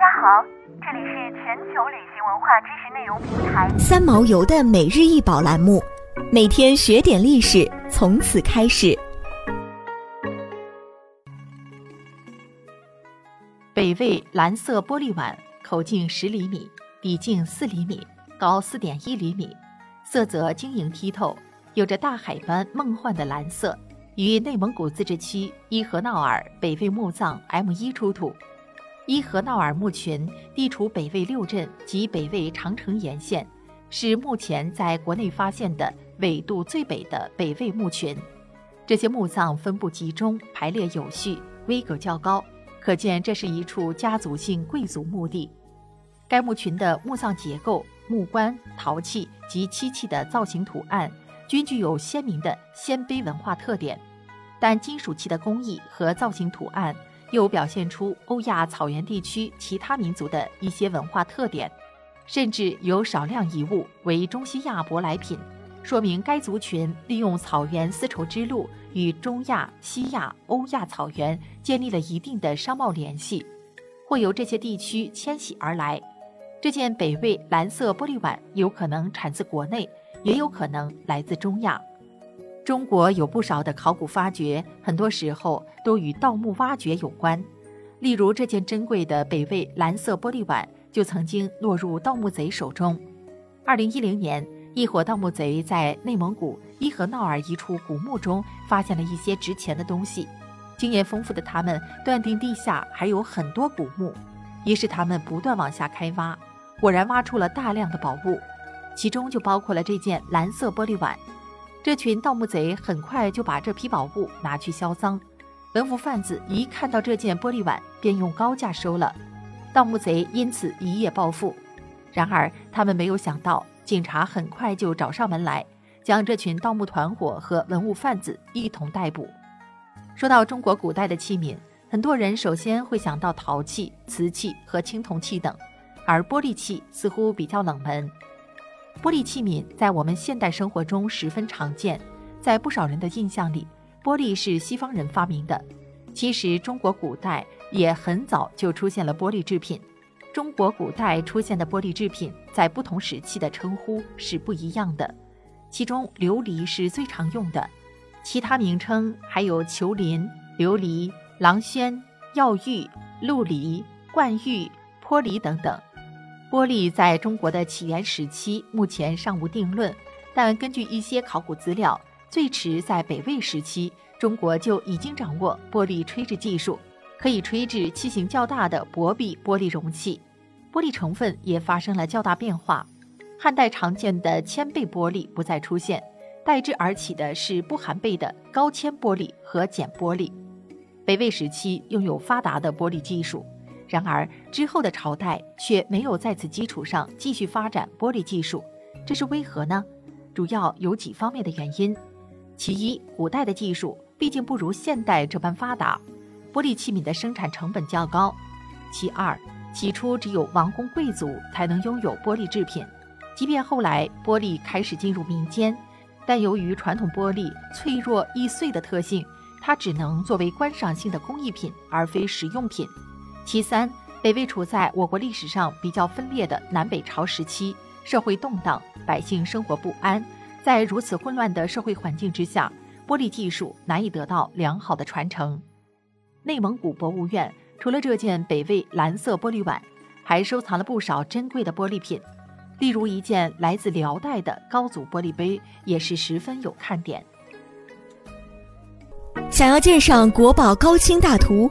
家好，这里是全球旅行文化知识内容平台三毛游的每日一宝栏目，每天学点历史，从此开始。北魏蓝色玻璃碗，口径十厘米，底径四厘米，高四点一厘米，色泽晶莹剔透，有着大海般梦幻的蓝色。于内蒙古自治区伊和淖尔北魏墓葬 M 一出土。伊河淖尔墓群地处北魏六镇及北魏长城沿线，是目前在国内发现的纬度最北的北魏墓群。这些墓葬分布集中，排列有序，规格较高，可见这是一处家族性贵族墓地。该墓群的墓葬结构、木棺、陶器及漆器的造型图案。均具有鲜明的鲜卑文化特点，但金属器的工艺和造型图案又表现出欧亚草原地区其他民族的一些文化特点，甚至有少量遗物为中西亚舶来品，说明该族群利用草原丝绸之路与中亚、西亚、欧亚草原建立了一定的商贸联系，或由这些地区迁徙而来。这件北魏蓝色玻璃碗有可能产自国内。也有可能来自中亚。中国有不少的考古发掘，很多时候都与盗墓挖掘有关。例如，这件珍贵的北魏蓝色玻璃碗就曾经落入盗墓贼手中。二零一零年，一伙盗墓贼在内蒙古伊河淖尔一处古墓中发现了一些值钱的东西。经验丰富的他们断定地下还有很多古墓，于是他们不断往下开挖，果然挖出了大量的宝物。其中就包括了这件蓝色玻璃碗。这群盗墓贼很快就把这批宝物拿去销赃，文物贩子一看到这件玻璃碗，便用高价收了，盗墓贼因此一夜暴富。然而他们没有想到，警察很快就找上门来，将这群盗墓团伙和文物贩子一同逮捕。说到中国古代的器皿，很多人首先会想到陶器、瓷器和青铜器等，而玻璃器似乎比较冷门。玻璃器皿在我们现代生活中十分常见，在不少人的印象里，玻璃是西方人发明的。其实，中国古代也很早就出现了玻璃制品。中国古代出现的玻璃制品在不同时期的称呼是不一样的，其中琉璃是最常用的，其他名称还有球鳞、琉璃、琅宣、药玉、陆璃、冠玉、玻璃等等。玻璃在中国的起源时期目前尚无定论，但根据一些考古资料，最迟在北魏时期，中国就已经掌握玻璃吹制技术，可以吹制器型较大的薄壁玻璃容器。玻璃成分也发生了较大变化，汉代常见的铅倍玻璃不再出现，代之而起的是不含倍的高铅玻璃和碱玻璃。北魏时期拥有发达的玻璃技术。然而之后的朝代却没有在此基础上继续发展玻璃技术，这是为何呢？主要有几方面的原因。其一，古代的技术毕竟不如现代这般发达，玻璃器皿的生产成本较高。其二，起初只有王公贵族才能拥有玻璃制品，即便后来玻璃开始进入民间，但由于传统玻璃脆弱易碎的特性，它只能作为观赏性的工艺品，而非实用品。其三，北魏处在我国历史上比较分裂的南北朝时期，社会动荡，百姓生活不安。在如此混乱的社会环境之下，玻璃技术难以得到良好的传承。内蒙古博物院除了这件北魏蓝色玻璃碗，还收藏了不少珍贵的玻璃品，例如一件来自辽代的高祖玻璃杯，也是十分有看点。想要鉴赏国宝高清大图，